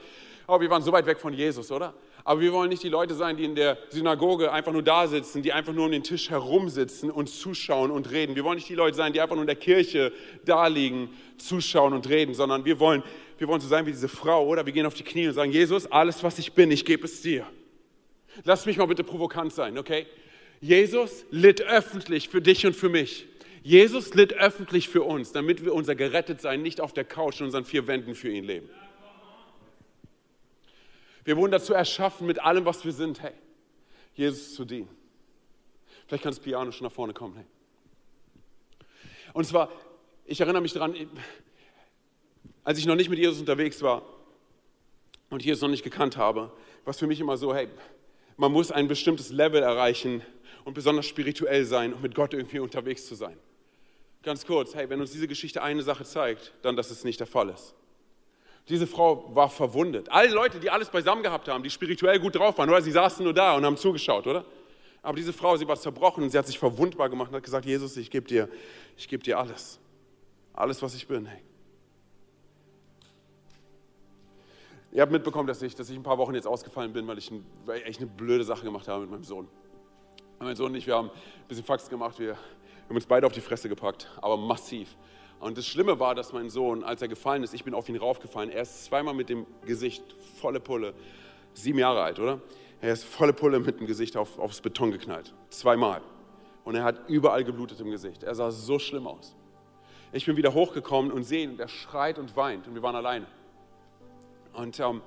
Aber wir waren so weit weg von Jesus, oder? Aber wir wollen nicht die Leute sein, die in der Synagoge einfach nur da sitzen, die einfach nur um den Tisch herumsitzen und zuschauen und reden. Wir wollen nicht die Leute sein, die einfach nur in der Kirche da liegen, zuschauen und reden, sondern wir wollen, wir wollen so sein wie diese Frau, oder? Wir gehen auf die Knie und sagen, Jesus, alles, was ich bin, ich gebe es dir. Lass mich mal bitte provokant sein, okay? Jesus litt öffentlich für dich und für mich. Jesus litt öffentlich für uns, damit wir unser Gerettetsein nicht auf der Couch in unseren vier Wänden für ihn leben. Wir wurden dazu erschaffen, mit allem, was wir sind, hey, Jesus zu dienen. Vielleicht kann das Piano schon nach vorne kommen. Hey. Und zwar, ich erinnere mich daran, als ich noch nicht mit Jesus unterwegs war und Jesus noch nicht gekannt habe, was für mich immer so, hey, man muss ein bestimmtes Level erreichen und besonders spirituell sein, um mit Gott irgendwie unterwegs zu sein. Ganz kurz, hey, wenn uns diese Geschichte eine Sache zeigt, dann, dass es nicht der Fall ist. Diese Frau war verwundet. Alle Leute, die alles beisammen gehabt haben, die spirituell gut drauf waren, oder? Sie saßen nur da und haben zugeschaut, oder? Aber diese Frau, sie war zerbrochen und sie hat sich verwundbar gemacht und hat gesagt, Jesus, ich gebe dir, ich dir alles. Alles, was ich bin. Hey. Ihr habt mitbekommen, dass ich, dass ich ein paar Wochen jetzt ausgefallen bin, weil ich, weil ich echt eine blöde Sache gemacht habe mit meinem Sohn. Mein Sohn und ich, wir haben ein bisschen Fax gemacht, wir haben uns beide auf die Fresse gepackt, aber massiv. Und das Schlimme war, dass mein Sohn, als er gefallen ist, ich bin auf ihn raufgefallen, er ist zweimal mit dem Gesicht volle Pulle, sieben Jahre alt, oder? Er ist volle Pulle mit dem Gesicht auf, aufs Beton geknallt. Zweimal. Und er hat überall geblutet im Gesicht. Er sah so schlimm aus. Ich bin wieder hochgekommen und sehe, er schreit und weint und wir waren alleine. Und ähm,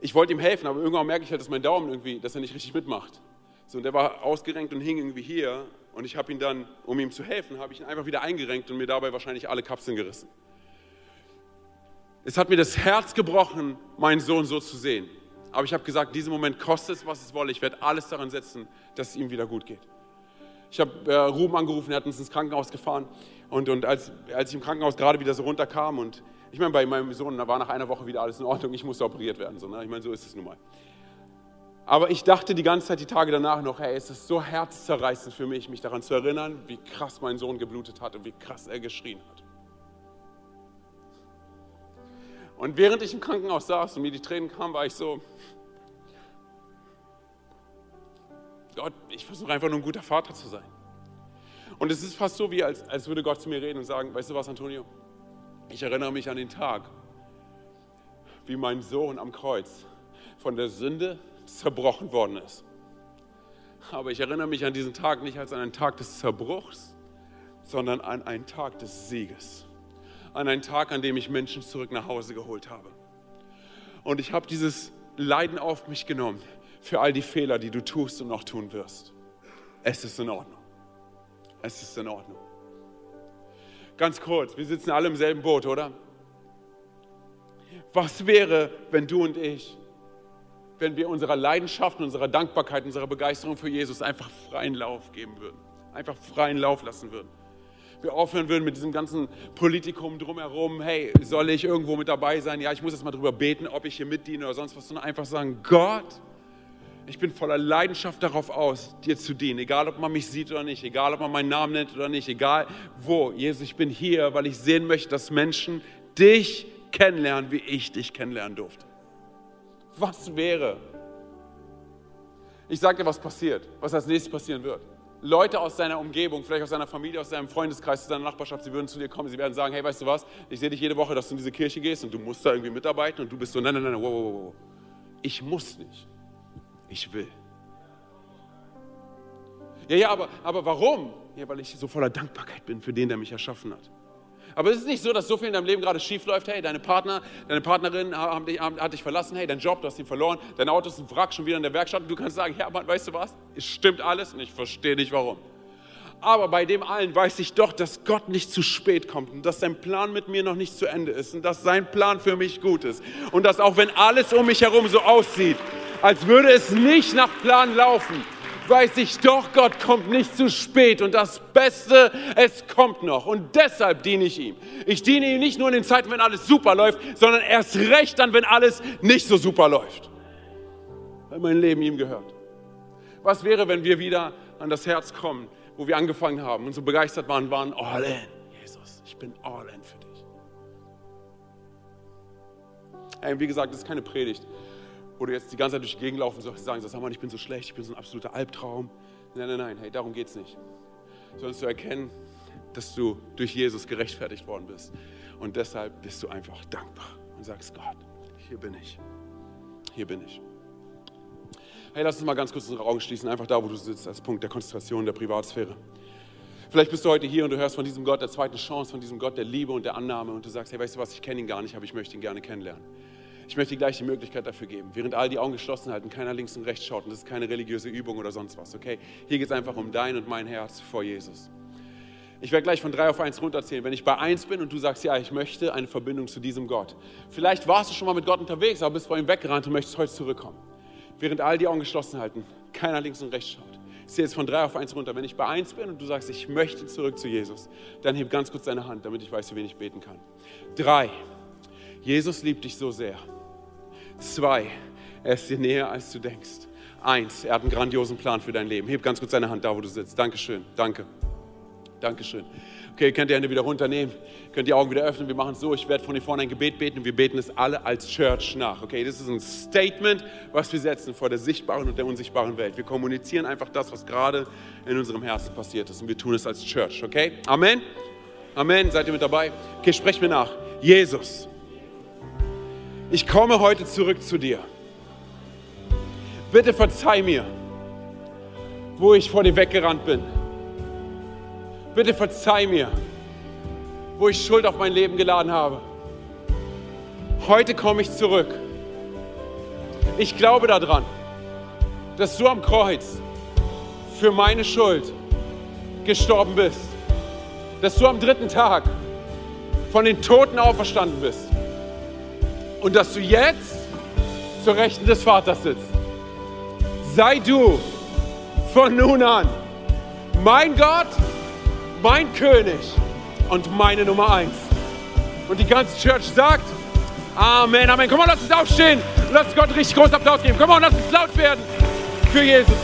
ich wollte ihm helfen, aber irgendwann merke ich halt, dass mein Daumen irgendwie, dass er nicht richtig mitmacht. So, und der war ausgerenkt und hing irgendwie hier und ich habe ihn dann, um ihm zu helfen, habe ich ihn einfach wieder eingerenkt und mir dabei wahrscheinlich alle Kapseln gerissen. Es hat mir das Herz gebrochen, meinen Sohn so zu sehen. Aber ich habe gesagt, diesen Moment kostet es, was es wolle. Ich werde alles daran setzen, dass es ihm wieder gut geht. Ich habe äh, Ruben angerufen, er hat uns ins Krankenhaus gefahren. Und, und als, als ich im Krankenhaus gerade wieder so runterkam und ich meine, bei meinem Sohn, da war nach einer Woche wieder alles in Ordnung, ich musste operiert werden. So, ne? Ich meine, so ist es nun mal. Aber ich dachte die ganze Zeit, die Tage danach noch, hey, es ist so herzzerreißend für mich, mich daran zu erinnern, wie krass mein Sohn geblutet hat und wie krass er geschrien hat. Und während ich im Krankenhaus saß und mir die Tränen kamen, war ich so, Gott, ich versuche einfach nur ein guter Vater zu sein. Und es ist fast so, wie als, als würde Gott zu mir reden und sagen, weißt du was, Antonio? Ich erinnere mich an den Tag, wie mein Sohn am Kreuz von der Sünde zerbrochen worden ist. Aber ich erinnere mich an diesen Tag nicht als an einen Tag des Zerbruchs, sondern an einen Tag des Sieges. An einen Tag, an dem ich Menschen zurück nach Hause geholt habe. Und ich habe dieses Leiden auf mich genommen für all die Fehler, die du tust und noch tun wirst. Es ist in Ordnung. Es ist in Ordnung. Ganz kurz, wir sitzen alle im selben Boot, oder? Was wäre, wenn du und ich wenn wir unserer Leidenschaft, unserer Dankbarkeit, unserer Begeisterung für Jesus einfach freien Lauf geben würden. Einfach freien Lauf lassen würden. Wir aufhören würden mit diesem ganzen Politikum drumherum. Hey, soll ich irgendwo mit dabei sein? Ja, ich muss jetzt mal drüber beten, ob ich hier mitdiene oder sonst was, sondern einfach sagen, Gott, ich bin voller Leidenschaft darauf aus, dir zu dienen. Egal, ob man mich sieht oder nicht, egal, ob man meinen Namen nennt oder nicht, egal wo. Jesus, ich bin hier, weil ich sehen möchte, dass Menschen dich kennenlernen, wie ich dich kennenlernen durfte. Was wäre? Ich sage dir, was passiert, was als nächstes passieren wird. Leute aus deiner Umgebung, vielleicht aus deiner Familie, aus deinem Freundeskreis, aus deiner Nachbarschaft, sie würden zu dir kommen, sie werden sagen, hey, weißt du was, ich sehe dich jede Woche, dass du in diese Kirche gehst und du musst da irgendwie mitarbeiten und du bist so, nein, nein, nein, wow, wow, wow. Ich muss nicht. Ich will. Ja, ja, aber, aber warum? Ja, weil ich so voller Dankbarkeit bin für den, der mich erschaffen hat. Aber es ist nicht so, dass so viel in deinem Leben gerade schief läuft. Hey, deine Partner, deine Partnerin haben dich, haben, hat dich verlassen. Hey, dein Job, du hast ihn verloren. Dein Auto ist ein Wrack, schon wieder in der Werkstatt. Und du kannst sagen, ja, Mann, weißt du was? Es stimmt alles und ich verstehe nicht warum. Aber bei dem allen weiß ich doch, dass Gott nicht zu spät kommt und dass sein Plan mit mir noch nicht zu Ende ist und dass sein Plan für mich gut ist. Und dass auch wenn alles um mich herum so aussieht, als würde es nicht nach Plan laufen, weiß ich doch, Gott kommt nicht zu spät und das Beste, es kommt noch und deshalb diene ich ihm. Ich diene ihm nicht nur in den Zeiten, wenn alles super läuft, sondern erst recht dann, wenn alles nicht so super läuft, weil mein Leben ihm gehört. Was wäre, wenn wir wieder an das Herz kommen, wo wir angefangen haben und so begeistert waren, waren all in. Jesus, ich bin all in für dich. Hey, wie gesagt, das ist keine Predigt wo du jetzt die ganze Zeit durch die Gegend laufen sollst und sagen sollst, ich bin so schlecht, ich bin so ein absoluter Albtraum. Nein, nein, nein, hey, darum geht es nicht. Sondern zu erkennen, dass du durch Jesus gerechtfertigt worden bist. Und deshalb bist du einfach dankbar und sagst, Gott, hier bin ich. Hier bin ich. Hey, lass uns mal ganz kurz unsere Augen schließen, einfach da, wo du sitzt, als Punkt der Konzentration der Privatsphäre. Vielleicht bist du heute hier und du hörst von diesem Gott der zweiten Chance, von diesem Gott der Liebe und der Annahme und du sagst, hey, weißt du was, ich kenne ihn gar nicht, aber ich möchte ihn gerne kennenlernen. Ich möchte die Möglichkeit dafür geben, während all die Augen geschlossen halten, keiner links und rechts schaut und das ist keine religiöse Übung oder sonst was, okay? Hier geht es einfach um dein und mein Herz vor Jesus. Ich werde gleich von drei auf eins runterzählen. Wenn ich bei eins bin und du sagst, ja, ich möchte eine Verbindung zu diesem Gott. Vielleicht warst du schon mal mit Gott unterwegs, aber bist vor ihm weggerannt und möchtest heute zurückkommen. Während all die Augen geschlossen halten, keiner links und rechts schaut. Ich zähle jetzt von drei auf eins runter. Wenn ich bei eins bin und du sagst, ich möchte zurück zu Jesus, dann heb ganz kurz deine Hand, damit ich weiß, wie wenig ich beten kann. Drei. Jesus liebt dich so sehr. Zwei, er ist dir näher, als du denkst. Eins, er hat einen grandiosen Plan für dein Leben. Heb ganz kurz deine Hand da, wo du sitzt. Dankeschön, danke. Dankeschön. Okay, ihr könnt die Hände wieder runternehmen, könnt die Augen wieder öffnen. Wir machen es so, ich werde von hier vorne ein Gebet beten und wir beten es alle als Church nach. Okay, das ist ein Statement, was wir setzen vor der sichtbaren und der unsichtbaren Welt. Wir kommunizieren einfach das, was gerade in unserem Herzen passiert ist und wir tun es als Church. Okay, Amen. Amen. Seid ihr mit dabei? Okay, sprecht mir nach. Jesus ich komme heute zurück zu dir. Bitte verzeih mir, wo ich vor dir weggerannt bin. Bitte verzeih mir, wo ich Schuld auf mein Leben geladen habe. Heute komme ich zurück. Ich glaube daran, dass du am Kreuz für meine Schuld gestorben bist. Dass du am dritten Tag von den Toten auferstanden bist und dass du jetzt zur Rechten des Vaters sitzt. Sei du von nun an mein Gott, mein König und meine Nummer eins. Und die ganze Church sagt, Amen, Amen. Komm mal, lass uns aufstehen und lass Gott richtig groß Applaus geben. Komm mal, lass uns laut werden für Jesus.